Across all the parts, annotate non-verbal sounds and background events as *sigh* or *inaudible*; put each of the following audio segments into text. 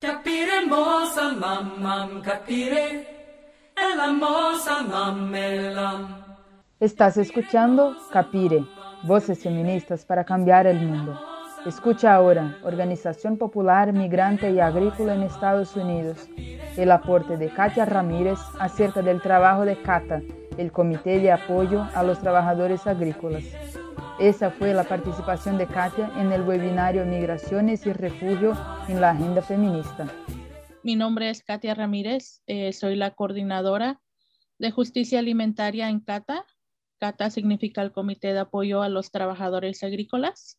Capire capire, mamelam. Estás escuchando Capire, voces feministas para cambiar el mundo. Escucha ahora, Organización Popular Migrante y Agrícola en Estados Unidos, el aporte de Katia Ramírez acerca del trabajo de CATA, el Comité de Apoyo a los Trabajadores Agrícolas. Esa fue la participación de Katia en el webinario Migraciones y Refugio en la Agenda Feminista. Mi nombre es Katia Ramírez, eh, soy la coordinadora de justicia alimentaria en CATA. CATA significa el Comité de Apoyo a los Trabajadores Agrícolas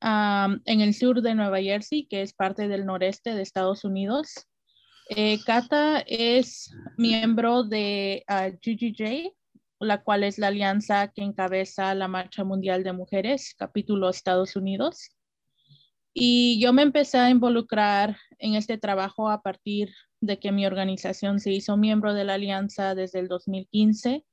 en el sur de Nueva Jersey, que es parte del noreste de Estados Unidos. Eh, es miembro de GGJ, la cual es la alianza que encabeza la Marcha Mundial de Mujeres, capítulo Estados Unidos. Y yo me empecé a involucrar en este trabajo a partir de que mi organización se hizo miembro de la alianza desde el 2015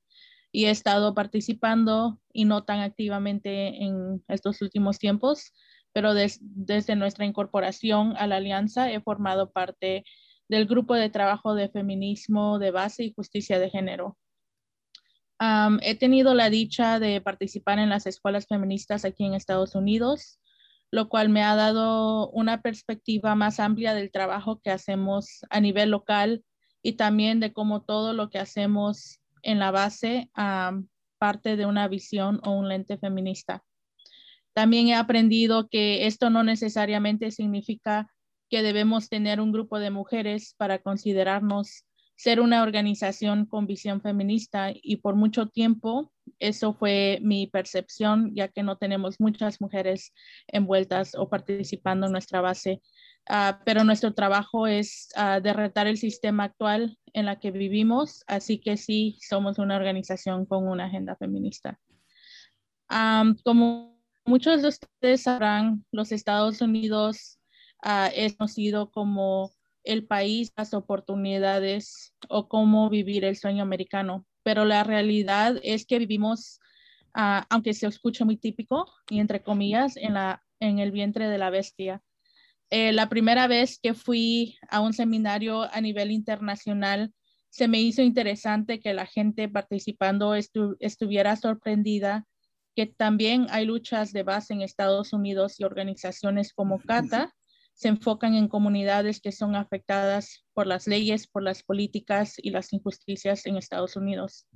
y he estado participando y no tan activamente en estos últimos tiempos, pero desde nuestra incorporación a la alianza he formado parte del grupo de trabajo de feminismo de base y justicia de género. He tenido la dicha de participar en las escuelas feministas aquí en Estados Unidos, lo cual me ha dado una perspectiva más amplia del trabajo que hacemos a nivel local y también de cómo todo lo que hacemos en la base parte de una visión o un lente feminista. También he aprendido que esto no necesariamente significa que debemos tener un grupo de mujeres para considerarnos ser una organización con visión feminista y por mucho tiempo eso fue mi percepción, ya que no tenemos muchas mujeres envueltas o participando en nuestra base Ah, pero nuestro trabajo es uh, derretar el sistema actual en la que vivimos, así que sí, somos una organización con una agenda feminista. como muchos de ustedes sabrán, los Estados Unidos uh, es conocido como el país, las oportunidades o cómo vivir el sueño americano, pero la realidad es que vivimos, aunque se escucha muy típico y entre comillas, en, la, en el vientre de la bestia. Eh, la primera vez que fui a un seminario a nivel internacional, se me hizo interesante que la gente participando estuviera sorprendida que también hay luchas de base en Estados Unidos y organizaciones como CATA se enfocan en comunidades que son afectadas por las leyes, por las políticas y las injusticias en Estados Unidos.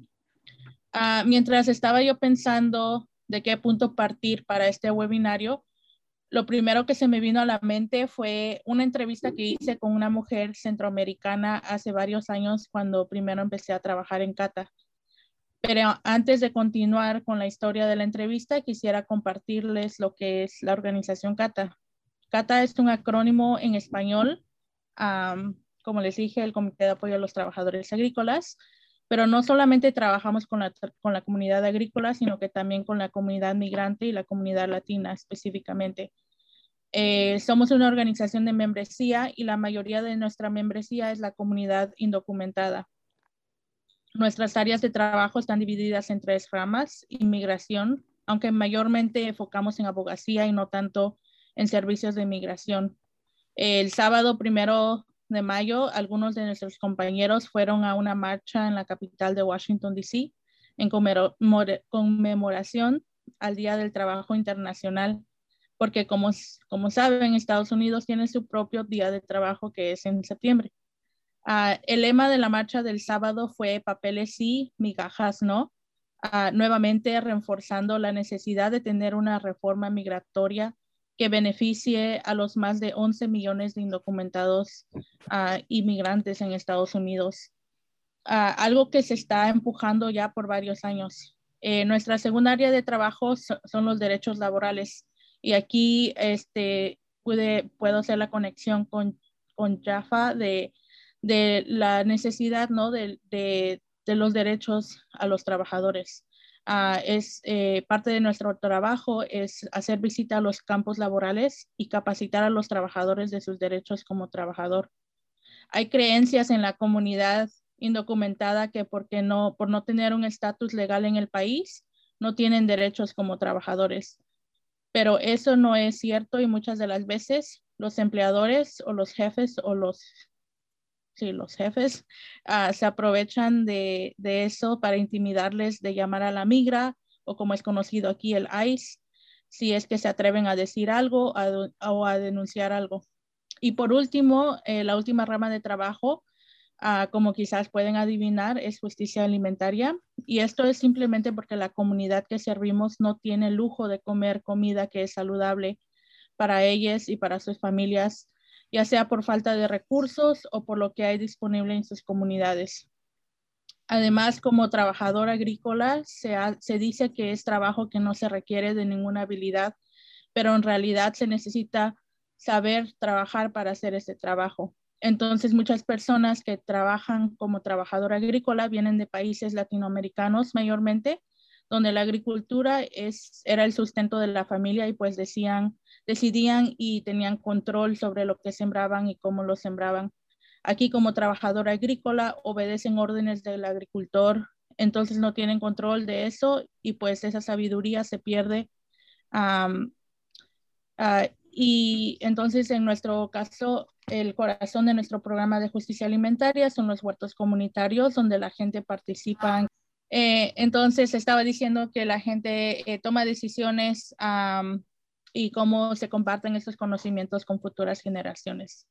Ah, mientras estaba yo pensando de qué punto partir para este webinario, lo primero que se me vino a la mente fue una entrevista que hice con una mujer centroamericana hace varios años cuando primero empecé a trabajar en Cata. Pero antes de continuar con la historia de la entrevista, quisiera compartirles lo que es la organización CATA. CATA es un acrónimo en español, como les dije, el Comité de Apoyo a los Trabajadores Agrícolas, pero no solamente trabajamos con la, comunidad agrícola, sino que también con la comunidad migrante y la comunidad latina específicamente. Eh, somos una organización de membresía y la mayoría de nuestra membresía es la comunidad indocumentada. Nuestras áreas de trabajo están divididas en tres ramas, inmigración, aunque mayormente enfocamos en abogacía y no tanto en servicios de inmigración. El sábado primero de mayo, algunos de nuestros compañeros fueron a una marcha en la capital de Washington, D.C., en conmemoración al Día del Trabajo Internacional, porque como, como saben, Estados Unidos tiene su propio Día de Trabajo que es en septiembre. Ah, el lema de la marcha del sábado fue papeles sí, migajas no, ah, nuevamente reforzando la necesidad de tener una reforma migratoria que beneficie a los más de 11 millones de indocumentados uh, inmigrantes en Estados Unidos. Uh, algo que se está empujando ya por varios años. Eh, nuestra segunda área de trabajo so, son los derechos laborales y aquí este, puede, puedo hacer la conexión con, con Jaffa de, de la necesidad ¿no? de, de, de los derechos a los trabajadores. Uh, es eh, parte de nuestro trabajo es hacer visita a los campos laborales y capacitar a los trabajadores de sus derechos como trabajador. Hay creencias en la comunidad indocumentada que porque no, por no tener un estatus legal en el país, no tienen derechos como trabajadores. Pero eso no es cierto y muchas de las veces los empleadores o los jefes o los, sí, los jefes ah, se aprovechan de, de, eso para intimidarles de llamar a la migra o como es conocido aquí el ICE, si es que se atreven a decir algo o a denunciar algo. Y por último, eh, la última rama de trabajo, ah, como quizás pueden adivinar, es justicia alimentaria. Y esto es simplemente porque la comunidad que servimos no tiene el lujo de comer comida que es saludable para ellas y para sus familias, ya sea por falta de recursos o por lo que hay disponible en sus comunidades. Además, como trabajador agrícola, se, dice que es trabajo que no se requiere de ninguna habilidad, pero en realidad se necesita saber trabajar para hacer ese trabajo. Entonces, muchas personas que trabajan como trabajador agrícola vienen de países latinoamericanos mayormente, donde la agricultura es, era el sustento de la familia y pues decían, decidían y tenían control sobre lo que sembraban y cómo lo sembraban. Aquí como trabajador agrícola obedecen órdenes del agricultor, entonces no tienen control de eso y pues esa sabiduría se pierde. Ah, y entonces en nuestro caso, el corazón de nuestro programa de justicia alimentaria son los huertos comunitarios donde la gente participa. Eh, entonces estaba diciendo que la gente eh, toma decisiones y cómo se comparten esos conocimientos con futuras generaciones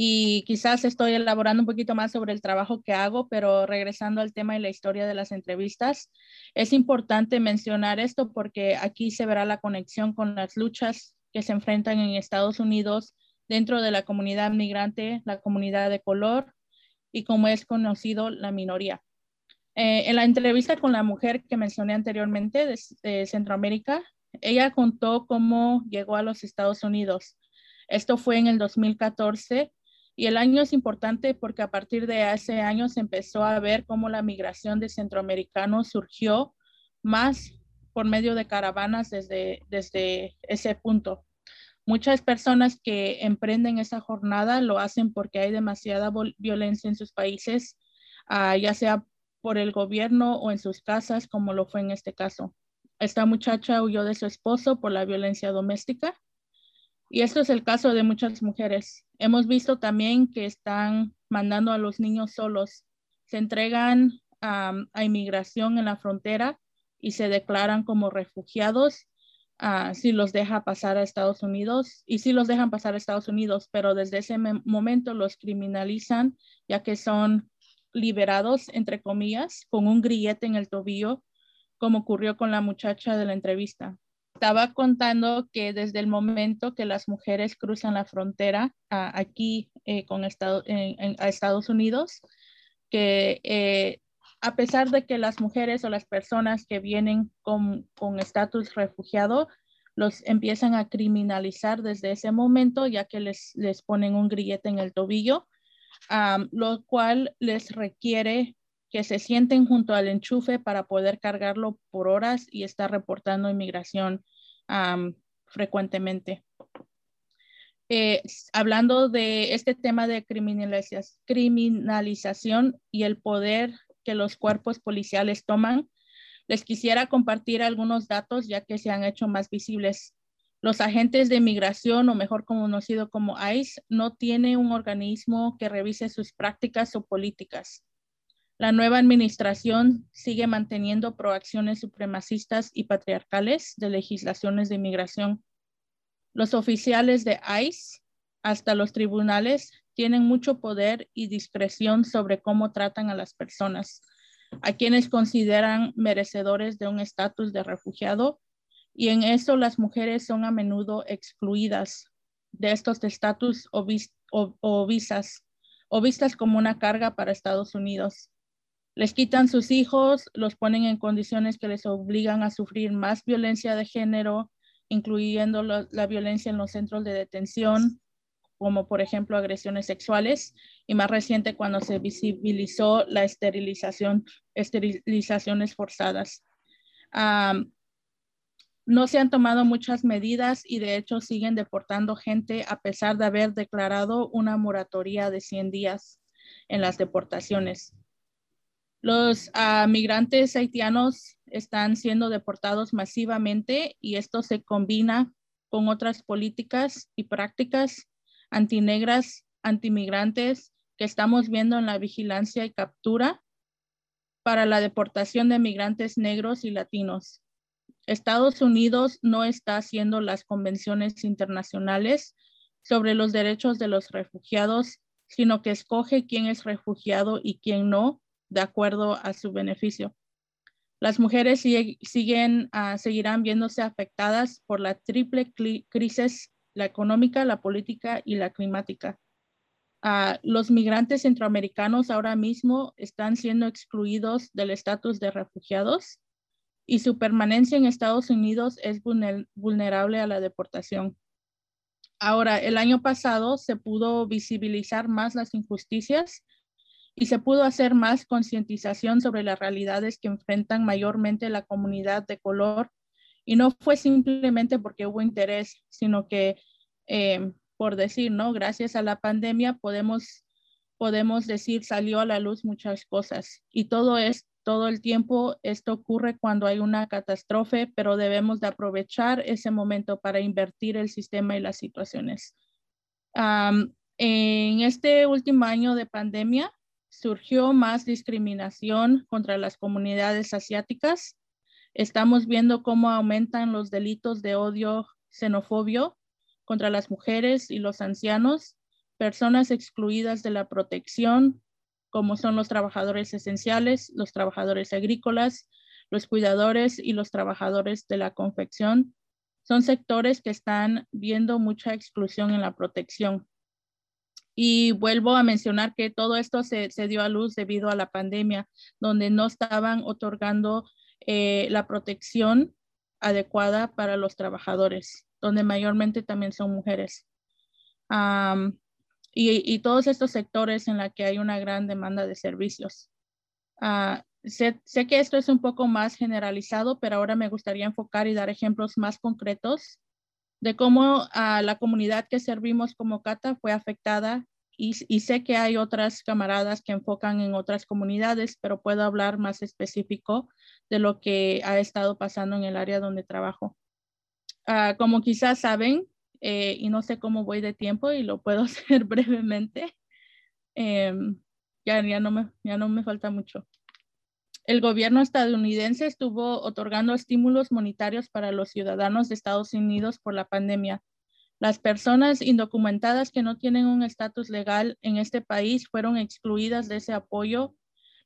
y quizás estoy elaborando un poquito más sobre el trabajo que hago, pero regresando al tema y la historia de las entrevistas, es importante mencionar esto porque aquí se verá la conexión con las luchas que se enfrentan en Estados Unidos dentro de la comunidad migrante, la comunidad de color y como es conocido, la minoría. Eh, en la entrevista con la mujer que mencioné anteriormente de, Centroamérica, ella contó cómo llegó a los Estados Unidos. Esto fue en el 2014 y el año es importante porque a partir de ese año se empezó a ver cómo la migración de centroamericanos surgió más por medio de caravanas desde, desde ese punto. Muchas personas que emprenden esa jornada lo hacen porque hay demasiada violencia en sus países, ah, ya sea por el gobierno o en sus casas, como lo fue en este caso. Esta muchacha huyó de su esposo por la violencia doméstica y esto es el caso de muchas mujeres. Hemos visto también que están mandando a los niños solos. Se entregan a inmigración en la frontera y se declaran como refugiados uh, si los deja pasar a Estados Unidos y si los dejan pasar a Estados Unidos, pero desde ese momento los criminalizan ya que son liberados, entre comillas, con un grillete en el tobillo, como ocurrió con la muchacha de la entrevista. Estaba contando que desde el momento que las mujeres cruzan la frontera aquí eh, con a Estados Unidos, que eh, a pesar de que las mujeres o las personas que vienen con estatus refugiado los empiezan a criminalizar desde ese momento, ya que les, les ponen un grillete en el tobillo, lo cual les requiere que se sienten junto al enchufe para poder cargarlo por horas y estar reportando inmigración frecuentemente. Eh, hablando de este tema de criminalización y el poder que los cuerpos policiales toman, les quisiera compartir algunos datos ya que se han hecho más visibles. Los agentes de migración, o mejor conocido como ICE, no tiene un organismo que revise sus prácticas o políticas. La nueva administración sigue manteniendo proacciones supremacistas y patriarcales de legislaciones de inmigración. Los oficiales de ICE, hasta los tribunales, tienen mucho poder y discreción sobre cómo tratan a las personas, a quienes consideran merecedores de un estatus de refugiado, y en eso las mujeres son a menudo excluidas de estos estatus o, o visas, o vistas como una carga para Estados Unidos. Les quitan sus hijos, los ponen en condiciones que les obligan a sufrir más violencia de género, incluyendo la, violencia en los centros de detención, como por ejemplo agresiones sexuales, y más reciente cuando se visibilizó la esterilización, esterilizaciones forzadas. No se han tomado muchas medidas y de hecho siguen deportando gente a pesar de haber declarado una moratoria de 100 días en las deportaciones. Los ah, migrantes haitianos están siendo deportados masivamente y esto se combina con otras políticas y prácticas antinegras, antimigrantes que estamos viendo en la vigilancia y captura para la deportación de migrantes negros y latinos. Estados Unidos no está haciendo las convenciones internacionales sobre los derechos de los refugiados, sino que escoge quién es refugiado y quién no, de acuerdo a su beneficio. Las mujeres siguen, uh, seguirán viéndose afectadas por la triple crisis, la económica, la política y la climática. Uh, los migrantes centroamericanos ahora mismo están siendo excluidos del estatus de refugiados y su permanencia en Estados Unidos es vulnerable a la deportación. Ahora, el año pasado se pudo visibilizar más las injusticias y se pudo hacer más concientización sobre las realidades que enfrentan mayormente la comunidad de color. Y no fue simplemente porque hubo interés, sino que, eh, por decir, ¿no? Gracias a la pandemia podemos, podemos decir, salió a la luz muchas cosas. Y todo es, todo el tiempo, esto ocurre cuando hay una catástrofe, pero debemos de aprovechar ese momento para invertir el sistema y las situaciones. en este último año de pandemia, surgió más discriminación contra las comunidades asiáticas. Estamos viendo cómo aumentan los delitos de odio xenofobio contra las mujeres y los ancianos, personas excluidas de la protección, como son los trabajadores esenciales, los trabajadores agrícolas, los cuidadores y los trabajadores de la confección. Son sectores que están viendo mucha exclusión en la protección. Y vuelvo a mencionar que todo esto se, dio a luz debido a la pandemia, donde no estaban otorgando eh, la protección adecuada para los trabajadores, donde mayormente también son mujeres. Y, todos estos sectores en los que hay una gran demanda de servicios. Ah, sé, que esto es un poco más generalizado, pero ahora me gustaría enfocar y dar ejemplos más concretos de cómo la comunidad que servimos como CATA fue afectada y, sé que hay otras camaradas que enfocan en otras comunidades, pero puedo hablar más específico de lo que ha estado pasando en el área donde trabajo. Ah, como quizás saben, eh, y no sé cómo voy de tiempo y lo puedo *laughs* hacer brevemente, em, ya, ya, no me, ya no me falta mucho. El gobierno estadounidense estuvo otorgando estímulos monetarios para los ciudadanos de Estados Unidos por la pandemia. Las personas indocumentadas que no tienen un estatus legal en este país fueron excluidas de ese apoyo.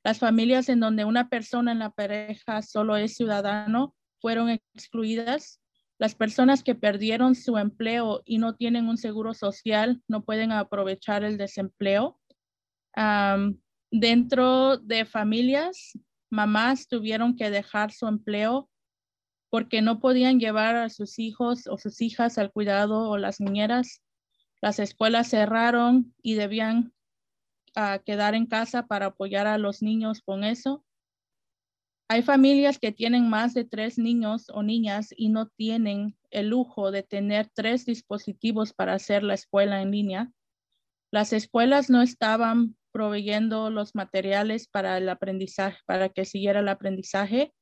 Las familias en donde una persona en la pareja solo es ciudadano fueron excluidas. Las personas que perdieron su empleo y no tienen un seguro social no pueden aprovechar el desempleo. dentro de familias mamás tuvieron que dejar su empleo porque no podían llevar a sus hijos o sus hijas al cuidado o las niñeras. Las escuelas cerraron y debían ah, quedar en casa para apoyar a los niños con eso. Hay familias que tienen más de tres niños o niñas y no tienen el lujo de tener tres dispositivos para hacer la escuela en línea. Las escuelas no estaban proveyendo los materiales para el aprendizaje, para que siguiera el aprendizaje.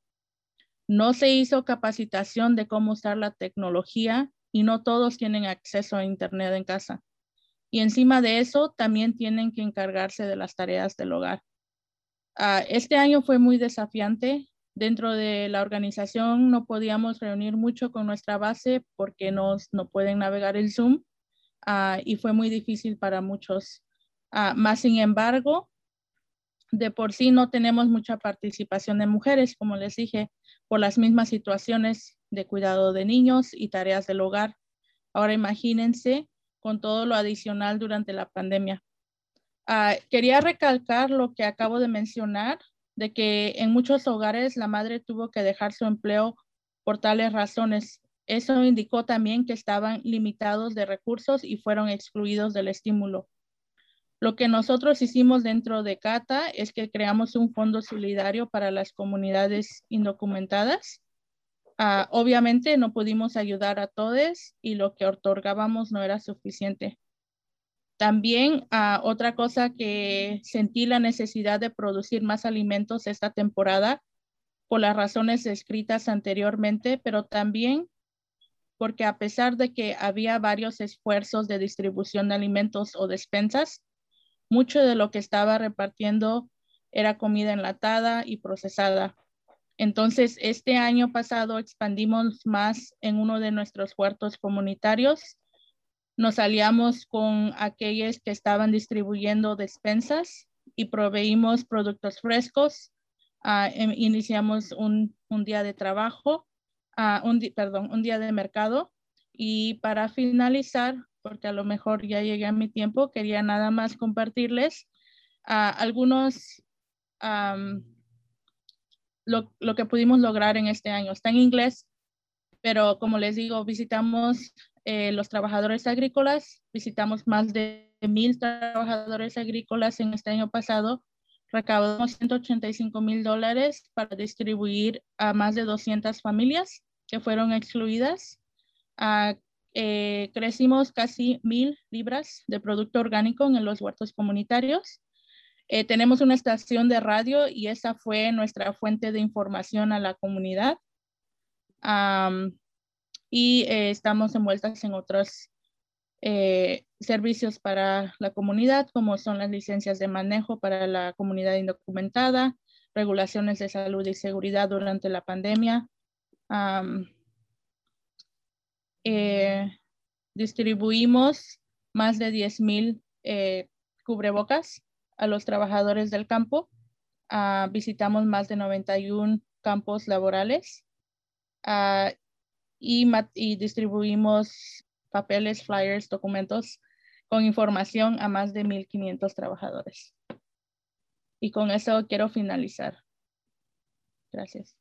No se hizo capacitación de cómo usar la tecnología y no todos tienen acceso a Internet en casa. Y encima de eso, también tienen que encargarse de las tareas del hogar. Ah, este año fue muy desafiante. Dentro de la organización no podíamos reunir mucho con nuestra base porque nos, no pueden navegar el Zoom ah, y fue muy difícil para muchos Ah, más sin embargo, de por sí no tenemos mucha participación de mujeres, como les dije, por las mismas situaciones de cuidado de niños y tareas del hogar. Ahora imagínense con todo lo adicional durante la pandemia. Ah, quería recalcar lo que acabo de mencionar, de que en muchos hogares la madre tuvo que dejar su empleo por tales razones. Eso indicó también que estaban limitados de recursos y fueron excluidos del estímulo. Lo que nosotros hicimos dentro de CATA es que creamos un fondo solidario para las comunidades indocumentadas. Ah, obviamente no pudimos ayudar a todos y lo que otorgábamos no era suficiente. También ah, otra cosa que sentí la necesidad de producir más alimentos esta temporada por las razones descritas anteriormente, pero también porque a pesar de que había varios esfuerzos de distribución de alimentos o despensas, mucho de lo que estaba repartiendo era comida enlatada y procesada. Entonces, este año pasado expandimos más en uno de nuestros huertos comunitarios. Nos aliamos con aquellos que estaban distribuyendo despensas y proveímos productos frescos. Em, iniciamos un, un día de trabajo un, perdón, un día de mercado. Y para finalizar, porque a lo mejor ya llegué a mi tiempo, quería nada más compartirles algunos, lo, lo, que pudimos lograr en este año. Está en inglés, pero como les digo, visitamos eh, los trabajadores agrícolas, visitamos más de mil trabajadores agrícolas en este año pasado recaudamos 185 mil dólares para distribuir a más de 200 familias que fueron excluidas. Ah, eh, crecimos casi mil libras de producto orgánico en los huertos comunitarios. Eh, tenemos una estación de radio y esa fue nuestra fuente de información a la comunidad. Y eh, estamos envueltas en otros eh, servicios para la comunidad, como son las licencias de manejo para la comunidad indocumentada, regulaciones de salud y seguridad durante la pandemia. Eh, distribuimos más de 10 mil cubrebocas a los trabajadores del campo. Ah, visitamos más de 91 campos laborales ah, y, distribuimos papeles, flyers, documentos con información a más de 1.500 trabajadores. Y con eso quiero finalizar. Gracias.